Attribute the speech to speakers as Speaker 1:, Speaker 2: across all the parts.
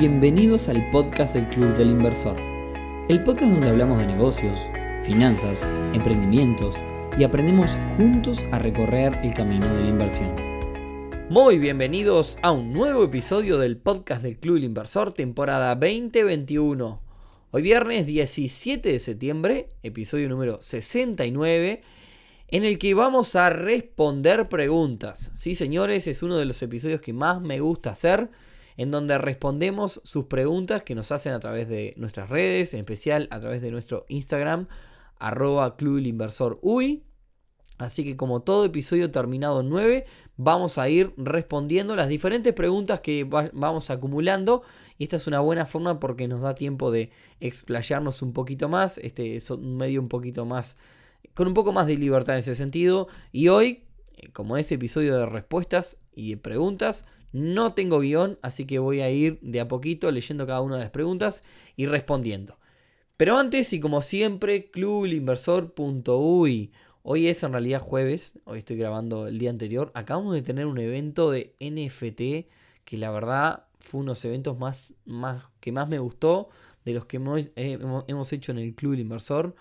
Speaker 1: Bienvenidos al podcast del Club del Inversor, el podcast donde hablamos de negocios, finanzas, emprendimientos y aprendemos juntos a recorrer el camino de la inversión. Muy bienvenidos a un nuevo episodio del podcast del Club del Inversor, temporada 2021. Hoy viernes 17 de septiembre, episodio número 69 en el que vamos a responder preguntas. Sí, señores, es uno de los episodios que más me gusta hacer, en donde respondemos sus preguntas que nos hacen a través de nuestras redes, en especial a través de nuestro Instagram, arroba. Así que como todo episodio terminado 9, vamos a ir respondiendo las diferentes preguntas que vamos acumulando. Y esta es una buena forma porque nos da tiempo de explayarnos un poquito más. Este es un medio un poquito más con un poco más de libertad en ese sentido. Y hoy, eh, como es episodio de respuestas y de preguntas, no tengo guion, así que voy a ir de a poquito leyendo cada una de las preguntas y respondiendo. Pero antes, y como siempre, clubinversor.uy. Hoy es en realidad jueves, hoy estoy grabando el día anterior. Acabamos de tener un evento de NFT que la verdad fue uno de los eventos más, que más me gustó de los que hemos, eh, hecho en el Club Inversor.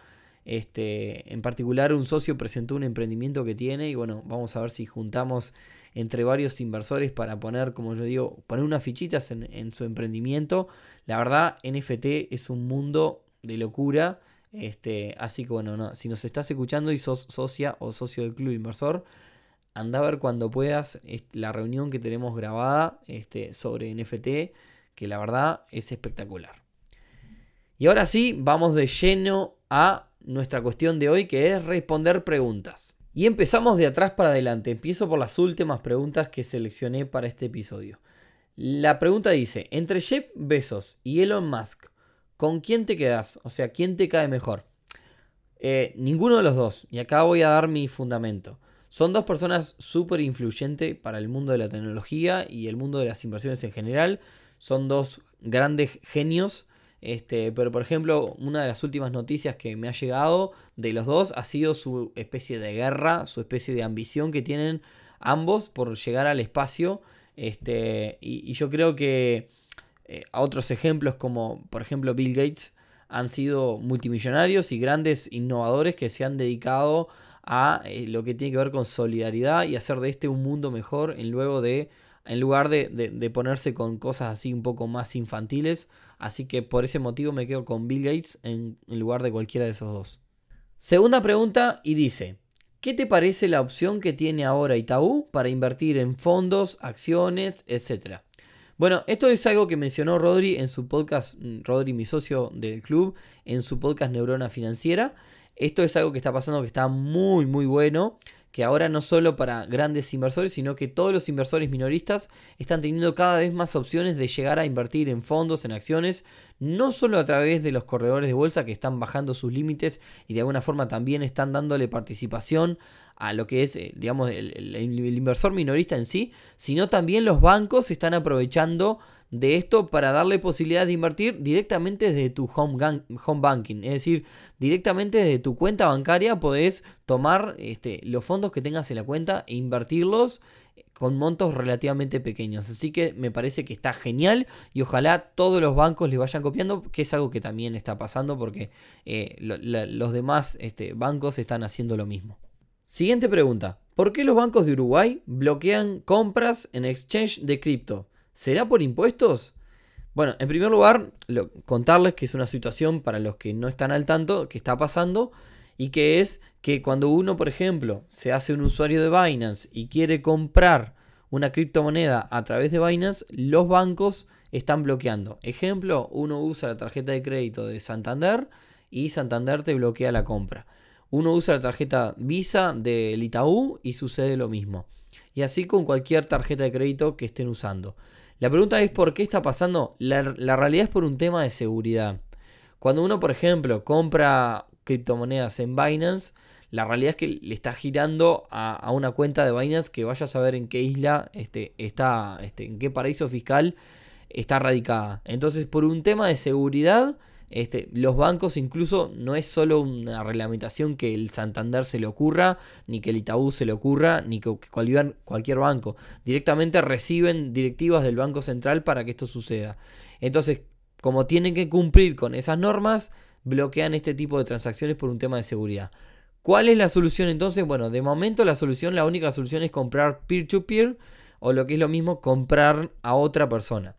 Speaker 1: Este, en particular, un socio presentó un emprendimiento que tiene y bueno, vamos a ver si juntamos entre varios inversores para poner, como yo digo, poner unas fichitas en, su emprendimiento. La verdad, NFT es un mundo de locura. Este, así que bueno, si nos estás escuchando y sos socia o socio del club inversor, anda a ver cuando puedas la reunión que tenemos grabada este, sobre NFT, que la verdad es espectacular. Y ahora sí, vamos de lleno a nuestra cuestión de hoy, que es responder preguntas. Y empezamos de atrás para adelante. Empiezo por las últimas preguntas que seleccioné para este episodio. La pregunta dice, entre Jeff Bezos y Elon Musk, ¿con quién te quedas? O sea, ¿quién te cae mejor? Eh, ninguno de los dos. Y acá voy a dar mi fundamento. Son dos personas súper influyentes para el mundo de la tecnología y el mundo de las inversiones en general. Son dos grandes genios este, pero por ejemplo, una de las últimas noticias que me ha llegado de los dos ha sido su especie de guerra, su especie de ambición que tienen ambos por llegar al espacio. Este, y, yo creo que eh, otros ejemplos como por ejemplo Bill Gates han sido multimillonarios y grandes innovadores que se han dedicado a eh, lo que tiene que ver con solidaridad y hacer de este un mundo mejor en luego de en lugar de, ponerse con cosas así un poco más infantiles. Así que por ese motivo me quedo con Bill Gates en, en lugar de cualquiera de esos dos. Segunda pregunta y dice, ¿qué te parece la opción que tiene ahora Itaú para invertir en fondos, acciones, etcétera? Bueno, esto es algo que mencionó Rodri en su podcast, mm, Rodri, mi socio del club, en su podcast Neurona Financiera. Esto es algo que está pasando que está muy, muy bueno que ahora no solo para grandes inversores, sino que todos los inversores minoristas están teniendo cada vez más opciones de llegar a invertir en fondos, en acciones, no solo a través de los corredores de bolsa que están bajando sus límites y de alguna forma también están dándole participación a lo que es, eh, digamos, el, inversor minorista en sí, sino también los bancos están aprovechando de esto para darle posibilidad de invertir directamente desde tu home, home banking. Es decir, directamente desde tu cuenta bancaria podés tomar este, los fondos que tengas en la cuenta e invertirlos con montos relativamente pequeños. Así que me parece que está genial y ojalá todos los bancos le vayan copiando, que es algo que también está pasando porque eh, los demás este, bancos están haciendo lo mismo. Siguiente pregunta. ¿Por qué los bancos de Uruguay bloquean compras en exchange de cripto? ¿Será por impuestos? Bueno, en primer lugar, contarles que es una situación para los que no están al tanto que está pasando y que es que cuando uno, por ejemplo, se hace un usuario de Binance y quiere comprar una criptomoneda a través de Binance, los bancos están bloqueando. Ejemplo, uno usa la tarjeta de crédito de Santander y Santander te bloquea la compra. Uno usa la tarjeta Visa del Itaú y sucede lo mismo. Y así con cualquier tarjeta de crédito que estén usando. La pregunta es por qué está pasando. La, realidad es por un tema de seguridad. Cuando uno, por ejemplo, compra criptomonedas en Binance, la realidad es que le está girando a, una cuenta de Binance que vaya a saber en qué isla este, está, este, en qué paraíso fiscal está radicada. Entonces, por un tema de seguridad, Este, los bancos incluso no es solo una reglamentación que el Santander se le ocurra, ni que el Itaú se le ocurra, ni que cualquier, cualquier banco. Directamente reciben directivas del Banco Central para que esto suceda. Entonces, como tienen que cumplir con esas normas, bloquean este tipo de transacciones por un tema de seguridad. ¿Cuál es la solución entonces? Bueno, de momento la solución, la única solución es comprar peer-to-peer o lo que es lo mismo, comprar a otra persona.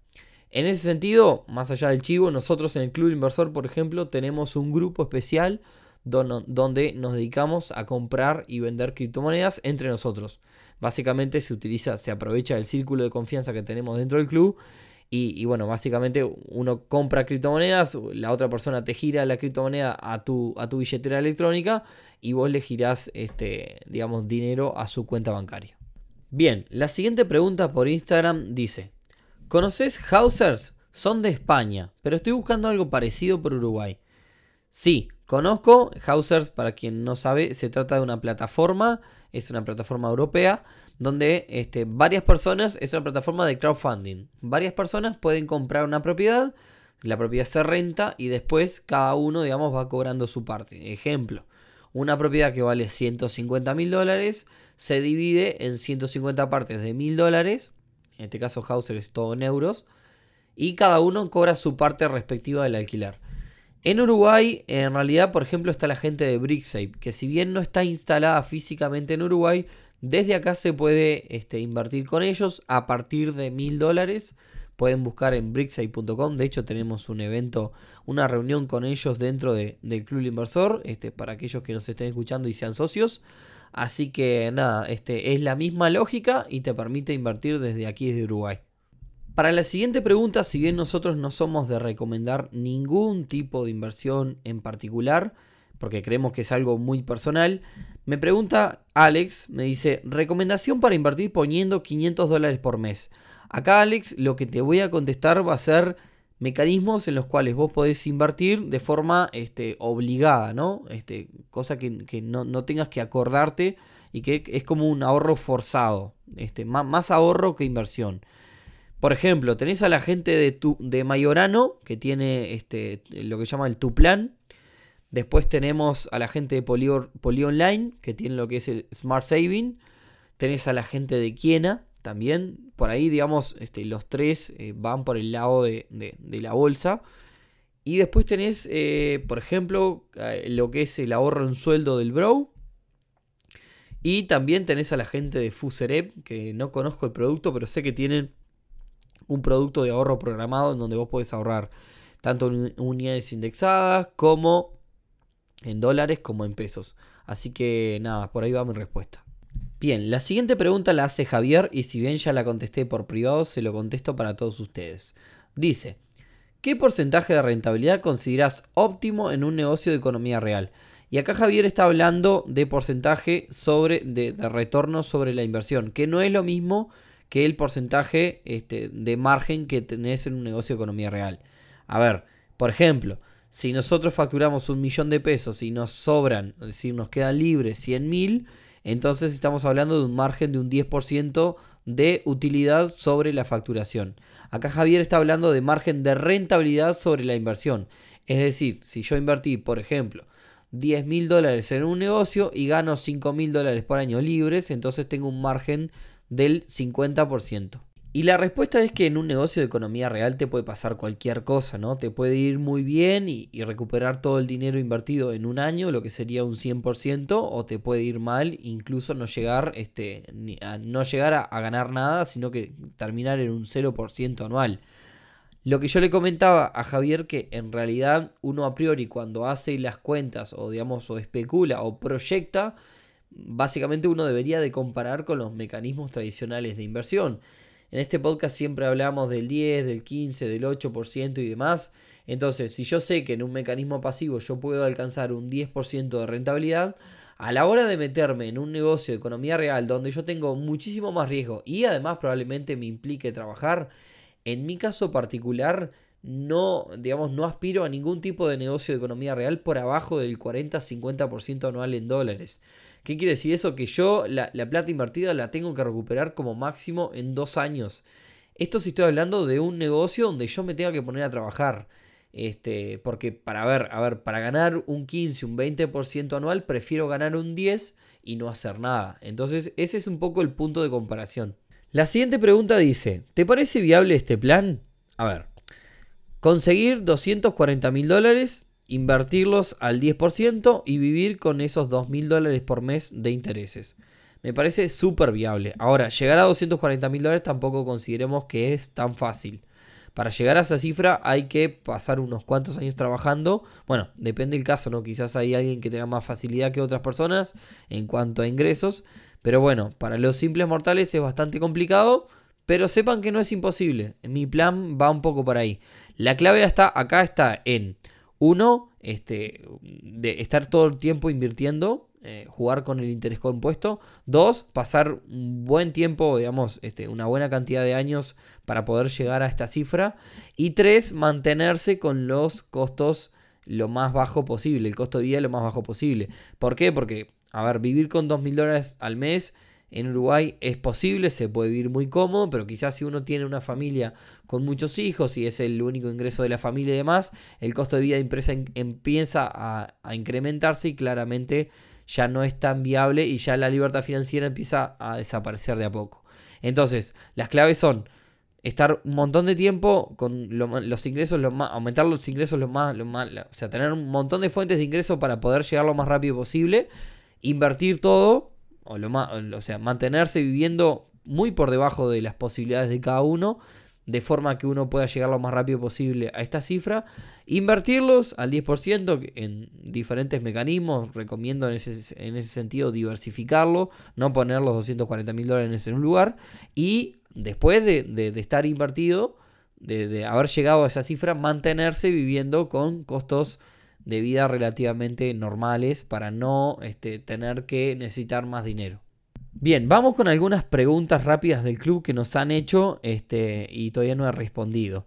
Speaker 1: En ese sentido, más allá del chivo, nosotros en el Club Inversor, por ejemplo, tenemos un grupo especial donde nos dedicamos a comprar y vender criptomonedas entre nosotros. Básicamente se utiliza, se aprovecha el círculo de confianza que tenemos dentro del club y, bueno, básicamente uno compra criptomonedas, la otra persona te gira la criptomoneda a tu, a tu billetera electrónica y vos le girás, este, digamos, dinero a su cuenta bancaria. Bien, la siguiente pregunta por Instagram dice, ¿conoces Hausers? Son de España, pero estoy buscando algo parecido por Uruguay. Sí, conozco Hausers, para quien no sabe, se trata de una plataforma, es una plataforma europea donde este, varias personas, es una plataforma de crowdfunding, varias personas pueden comprar una propiedad, la propiedad se renta y después cada uno, digamos, va cobrando su parte. Ejemplo, una propiedad que vale 150 mil dólares se divide en 150 partes de mil dólares, en este caso Hauser es todo en euros, y cada uno cobra su parte respectiva del alquiler. En Uruguay, en realidad, por ejemplo, está la gente de Bricksafe, que si bien no está instalada físicamente en Uruguay, desde acá se puede este, invertir con ellos a partir de mil dólares. Pueden buscar en brickside.com. De hecho, tenemos un evento, una reunión con ellos dentro del Club Inversor. Este, para aquellos que nos estén escuchando y sean socios. Así que nada, este, es la misma lógica y te permite invertir desde aquí, desde Uruguay. Para la siguiente pregunta, si bien nosotros no somos de recomendar ningún tipo de inversión en particular, porque creemos que es algo muy personal. Me pregunta Alex, me dice, recomendación para invertir poniendo 500 dólares por mes. Acá Alex, lo que te voy a contestar va a ser mecanismos en los cuales vos podés invertir de forma este, obligada, ¿no? Este, cosa que, no, tengas que acordarte y que es como un ahorro forzado, este, más, más ahorro que inversión. Por ejemplo, tenés a la gente de, tu, de Mayorano, que tiene este, lo que llama el Tu Plan, Después tenemos a la gente de Poly, Online, que tiene lo que es el Smart Saving. Tenés a la gente de Kiena, también. Por ahí, digamos, este, los tres eh, van por el lado de, la bolsa. Y después tenés, eh, por ejemplo, eh, lo que es el ahorro en sueldo del Bro. Y también tenés a la gente de Fuserep, que no conozco el producto, pero sé que tienen un producto de ahorro programado en donde vos podés ahorrar tanto en unidades indexadas como en dólares como en pesos. Así que nada, por ahí va mi respuesta. Bien, la siguiente pregunta la hace Javier y si bien ya la contesté por privado, se lo contesto para todos ustedes. Dice, ¿qué porcentaje de rentabilidad consideras óptimo en un negocio de economía real? Y acá Javier está hablando de porcentaje sobre, de, retorno sobre la inversión, que no es lo mismo que el porcentaje este, de margen que tenés en un negocio de economía real. A ver, por ejemplo, si nosotros facturamos un millón de pesos y nos sobran, es decir, nos quedan libres 100 mil, entonces estamos hablando de un margen de un 10% de utilidad sobre la facturación. Acá Javier está hablando de margen de rentabilidad sobre la inversión. Es decir, si yo invertí, por ejemplo, 10 mil dólares en un negocio y gano 5 mil dólares por año libres, entonces tengo un margen del 50%. Y la respuesta es que en un negocio de economía real te puede pasar cualquier cosa, ¿no? Te puede ir muy bien y, recuperar todo el dinero invertido en un año, lo que sería un 100%, o te puede ir mal, incluso no llegar, este, a, no llegar a, ganar nada, sino que terminar en un 0% anual. Lo que yo le comentaba a Javier que en realidad uno a priori cuando hace las cuentas o digamos o especula o proyecta, básicamente uno debería de comparar con los mecanismos tradicionales de inversión. En este podcast siempre hablamos del 10, del 15, del 8% y demás. Entonces, si yo sé que en un mecanismo pasivo yo puedo alcanzar un 10% de rentabilidad, a la hora de meterme en un negocio de economía real donde yo tengo muchísimo más riesgo y además probablemente me implique trabajar, en mi caso particular no, digamos, no aspiro a ningún tipo de negocio de economía real por abajo del 40-50% anual en dólares. ¿Qué quiere decir eso? Que yo la, plata invertida la tengo que recuperar como máximo en dos años. Esto si estoy hablando de un negocio donde yo me tenga que poner a trabajar. Este, porque para ver, a ver, para ganar un 15, un 20% anual, prefiero ganar un 10 y no hacer nada. Entonces, ese es un poco el punto de comparación. La siguiente pregunta dice, ¿te parece viable este plan? A ver, conseguir 240 mil dólares, invertirlos al 10% y vivir con esos 2 mil dólares por mes de intereses. Me parece súper viable. Ahora, llegar a 240 mil dólares tampoco consideremos que es tan fácil. Para llegar a esa cifra hay que pasar unos cuantos años trabajando. Bueno, depende del caso, ¿no? Quizás hay alguien que tenga más facilidad que otras personas en cuanto a ingresos. Pero bueno, para los simples mortales es bastante complicado. Pero sepan que no es imposible. Mi plan va un poco por ahí. La clave está acá está en uno, este, de estar todo el tiempo invirtiendo eh, jugar con el interés compuesto. Dos, pasar un buen tiempo, digamos, este, una buena cantidad de años para poder llegar a esta cifra. Y tres, mantenerse con los costos lo más bajo posible, el costo de vida lo más bajo posible. ¿Por qué? Porque, a ver, vivir con dos mil dólares al mes en Uruguay es posible, se puede vivir muy cómodo, pero quizás si uno tiene una familia con muchos hijos y es el único ingreso de la familia y demás, el costo de vida de empresa empieza a, incrementarse y claramente ya no es tan viable y ya la libertad financiera empieza a desaparecer de a poco. Entonces, las claves son estar un montón de tiempo con los ingresos, lo más, aumentar los ingresos lo más, lo más, o sea, tener un montón de fuentes de ingresos para poder llegar lo más rápido posible, invertir todo, o, lo más, o sea, mantenerse viviendo muy por debajo de las posibilidades de cada uno de forma que uno pueda llegar lo más rápido posible a esta cifra. Invertirlos al 10% en diferentes mecanismos. Recomiendo en ese, en ese sentido diversificarlo, no poner los 240 mil dólares en un lugar. Y después de, estar invertido, de, haber llegado a esa cifra, mantenerse viviendo con costos de vida relativamente normales para no este, tener que necesitar más dinero. Bien, vamos con algunas preguntas rápidas del club que nos han hecho este, y todavía no he respondido.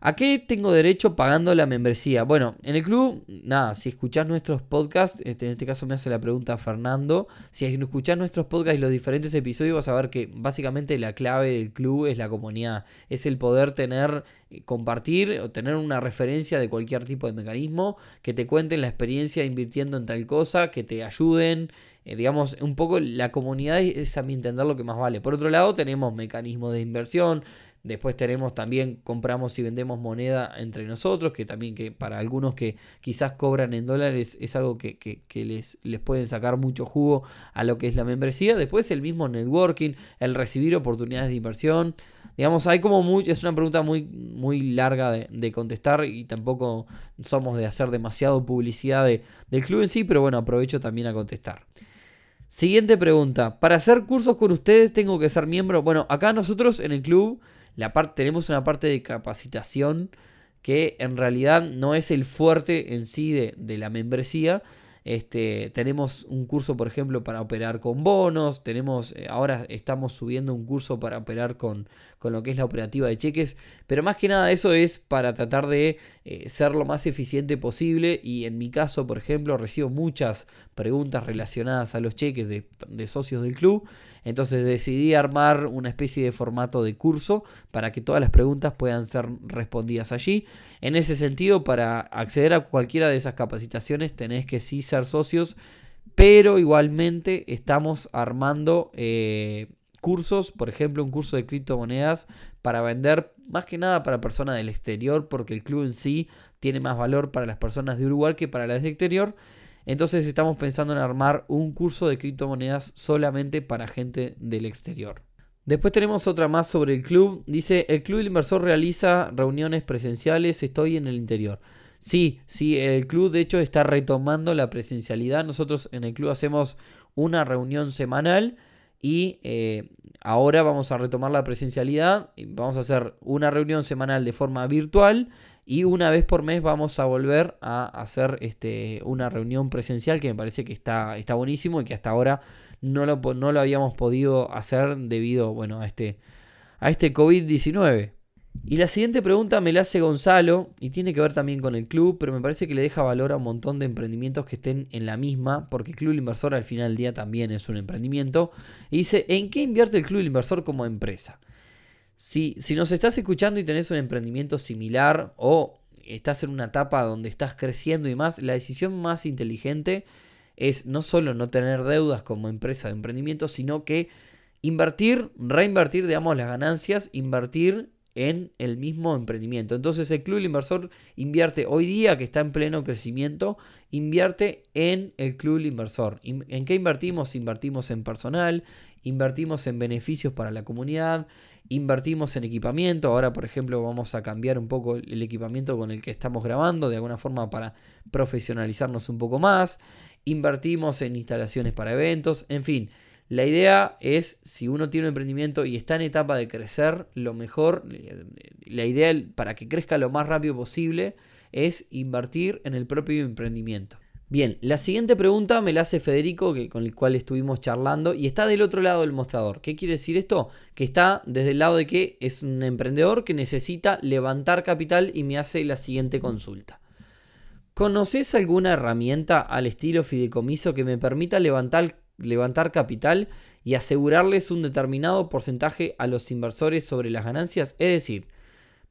Speaker 1: ¿A qué tengo derecho pagando la membresía? Bueno, en el club, nada, si escuchás nuestros podcasts, este, en este caso me hace la pregunta Fernando, si escuchás nuestros podcasts y los diferentes episodios vas a ver que básicamente la clave del club es la comunidad, es el poder tener, compartir o tener una referencia de cualquier tipo de mecanismo, que te cuenten la experiencia invirtiendo en tal cosa, que te ayuden, eh, digamos, un poco la comunidad es a mi entender lo que más vale. Por otro lado, tenemos mecanismos de inversión, Después tenemos también, compramos y vendemos moneda entre nosotros, que también que para algunos que quizás cobran en dólares es algo que, les, les, pueden sacar mucho jugo a lo que es la membresía. Después el mismo networking, el recibir oportunidades de inversión. Digamos, hay como muy, es una pregunta muy, muy larga de, contestar y tampoco somos de hacer demasiado publicidad del club en sí, pero bueno, aprovecho también a contestar. Siguiente pregunta. Para hacer cursos con ustedes tengo que ser miembro. Bueno, acá nosotros en el club tenemos una parte de capacitación que en realidad no es el fuerte en sí de la membresía, este, tenemos un curso, por ejemplo, para operar con bonos. Tenemos, eh, ahora estamos subiendo un curso para operar con, con, lo que es la operativa de cheques. Pero más que nada eso es para tratar de eh, ser lo más eficiente posible. Y en mi caso, por ejemplo, recibo muchas preguntas relacionadas a los cheques de, de socios del club. Entonces decidí armar una especie de formato de curso para que todas las preguntas puedan ser respondidas allí. En ese sentido, para acceder a cualquiera de esas capacitaciones tenés que sí ser socios, pero igualmente estamos armando eh, cursos, por ejemplo un curso de criptomonedas para vender más que nada para personas del exterior, porque el club en sí tiene más valor para las personas de Uruguay que para las del exterior. Entonces estamos pensando en armar un curso de criptomonedas solamente para gente del exterior. Después tenemos otra más sobre el club. Dice, el club del inversor realiza reuniones presenciales, estoy en el interior. Sí, sí, el club de hecho está retomando la presencialidad. Nosotros en el club hacemos una reunión semanal y eh, ahora vamos a retomar la presencialidad. Vamos a hacer una reunión semanal de forma virtual y una vez por mes vamos a volver a hacer este, una reunión presencial que me parece que está, está buenísimo y que hasta ahora no lo, no lo habíamos podido hacer debido bueno, a este, a este COVID-19. Y la siguiente pregunta me la hace Gonzalo y tiene que ver también con el club, pero me parece que le deja valor a un montón de emprendimientos que estén en la misma, porque el Club Inversor al final del día también es un emprendimiento. Y dice, ¿en qué invierte el Club Inversor como empresa? Si, nos estás escuchando y tenés un emprendimiento similar o estás en una etapa donde estás creciendo y más, la decisión más inteligente es no solo no tener deudas como empresa de emprendimiento, sino que invertir, reinvertir, digamos, las ganancias, invertir en el mismo emprendimiento. Entonces el Club Inversor invierte hoy día que está en pleno crecimiento, invierte en el Club Inversor. ¿En qué invertimos? Invertimos en personal, invertimos en beneficios para la comunidad, invertimos en equipamiento. Ahora, por ejemplo, vamos a cambiar un poco el equipamiento con el que estamos grabando, de alguna forma para profesionalizarnos un poco más. Invertimos en instalaciones para eventos, en fin. La idea es, si uno tiene un emprendimiento y está en etapa de crecer, lo mejor, la idea para que crezca lo más rápido posible es invertir en el propio emprendimiento. Bien, la siguiente pregunta me la hace Federico, que, con el cual estuvimos charlando, y está del otro lado del mostrador. ¿Qué quiere decir esto? Que está desde el lado de que es un emprendedor que necesita levantar capital y me hace la siguiente consulta. ¿Conoces alguna herramienta al estilo fideicomiso que me permita levantar levantar capital y asegurarles un determinado porcentaje a los inversores sobre las ganancias. Es decir,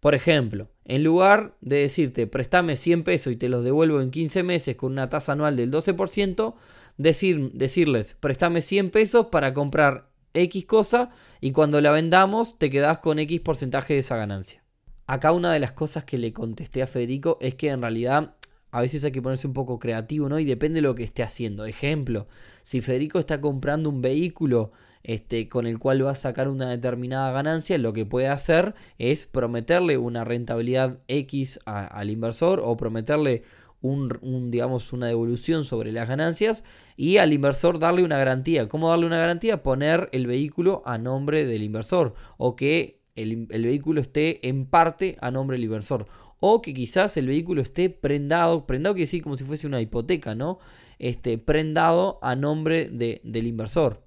Speaker 1: por ejemplo, en lugar de decirte préstame 100 pesos y te los devuelvo en 15 meses con una tasa anual del 12%, decir, decirles préstame 100 pesos para comprar X cosa y cuando la vendamos te quedas con X porcentaje de esa ganancia. Acá una de las cosas que le contesté a Federico es que en realidad a veces hay que ponerse un poco creativo, ¿no? Y depende de lo que esté haciendo. Ejemplo, si Federico está comprando un vehículo este, con el cual va a sacar una determinada ganancia, lo que puede hacer es prometerle una rentabilidad X al inversor o prometerle un, digamos, una devolución sobre las ganancias y al inversor darle una garantía. ¿Cómo darle una garantía? Poner el vehículo a nombre del inversor o que el, el vehículo esté en parte a nombre del inversor o que quizás el vehículo esté prendado, prendado quiere decir como si fuese una hipoteca, ¿no? Este, prendado a nombre de, del inversor.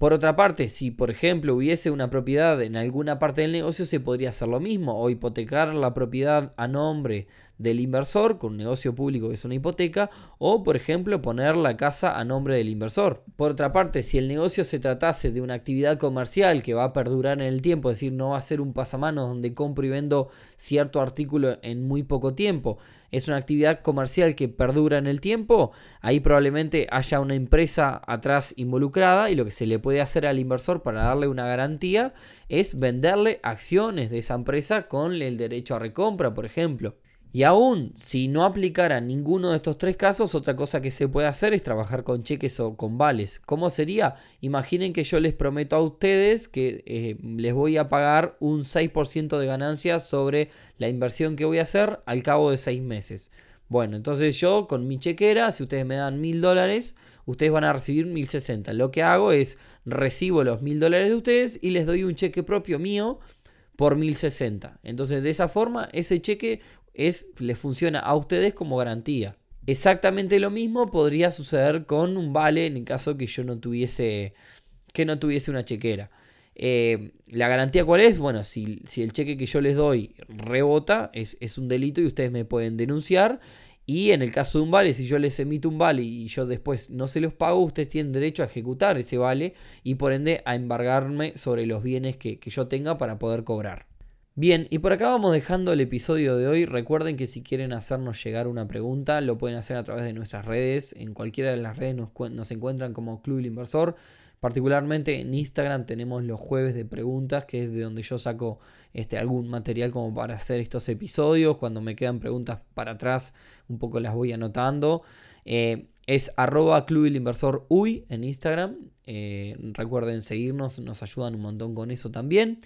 Speaker 1: Por otra parte, si por ejemplo hubiese una propiedad en alguna parte del negocio, se podría hacer lo mismo, o hipotecar la propiedad a nombre del inversor con un negocio público que es una hipoteca o por ejemplo poner la casa a nombre del inversor. Por otra parte, si el negocio se tratase de una actividad comercial que va a perdurar en el tiempo, es decir, no va a ser un pasamanos donde compro y vendo cierto artículo en muy poco tiempo, es una actividad comercial que perdura en el tiempo, ahí probablemente haya una empresa atrás involucrada y lo que se le puede hacer al inversor para darle una garantía es venderle acciones de esa empresa con el derecho a recompra, por ejemplo. Y aún si no aplicara ninguno de estos tres casos, otra cosa que se puede hacer es trabajar con cheques o con vales. ¿Cómo sería? Imaginen que yo les prometo a ustedes que eh, les voy a pagar un 6% de ganancia sobre la inversión que voy a hacer al cabo de 6 meses. Bueno, entonces yo con mi chequera, si ustedes me dan mil dólares, ustedes van a recibir 1060. Lo que hago es recibo los mil dólares de ustedes y les doy un cheque propio mío por 1060. Entonces de esa forma ese cheque es, les funciona a ustedes como garantía. Exactamente lo mismo podría suceder con un vale en el caso que yo no tuviese, que no tuviese una chequera. Eh, ¿La garantía cuál es? Bueno, si, si, el cheque que yo les doy rebota, es, es, un delito y ustedes me pueden denunciar. Y en el caso de un vale, si yo les emito un vale y yo después no se los pago, ustedes tienen derecho a ejecutar ese vale y por ende a embargarme sobre los bienes que, que yo tenga para poder cobrar. Bien, y por acá vamos dejando el episodio de hoy. Recuerden que si quieren hacernos llegar una pregunta, lo pueden hacer a través de nuestras redes. En cualquiera de las redes nos, encuentran como Club el Inversor. Particularmente en Instagram tenemos los jueves de preguntas, que es de donde yo saco este, algún material como para hacer estos episodios. Cuando me quedan preguntas para atrás, un poco las voy anotando. Eh, es arroba Club el Inversor en Instagram. Eh, recuerden seguirnos, nos ayudan un montón con eso también.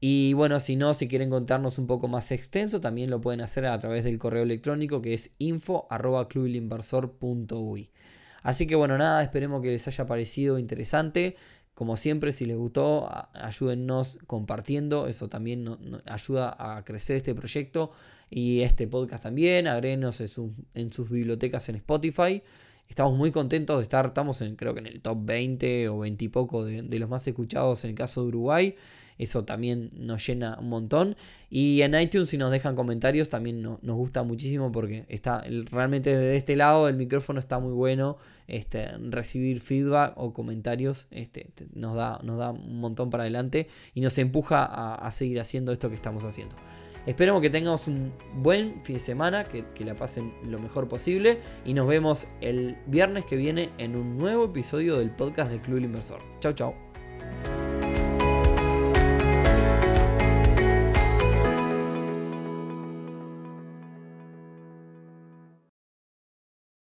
Speaker 1: Y bueno, si no, si quieren contarnos un poco más extenso, también lo pueden hacer a través del correo electrónico que es info.clubilinversor.uy. Así que bueno, nada, esperemos que les haya parecido interesante. Como siempre, si les gustó, ayúdennos compartiendo. Eso también nos, ayuda a crecer este proyecto y este podcast también. Agréguenos en, sus bibliotecas en Spotify. Estamos muy contentos de estar, estamos en, creo que en el top 20 o 20 y poco de, de los más escuchados en el caso de Uruguay. Eso también nos llena un montón. Y en iTunes si nos dejan comentarios también nos gusta muchísimo porque está realmente desde este lado el micrófono está muy bueno. Este, recibir feedback o comentarios este, nos, da, nos da un montón para adelante y nos empuja a, a seguir haciendo esto que estamos haciendo. Esperemos que tengamos un buen fin de semana, que, que la pasen lo mejor posible y nos vemos el viernes que viene en un nuevo episodio del podcast del Club del Inversor. Chau, chau.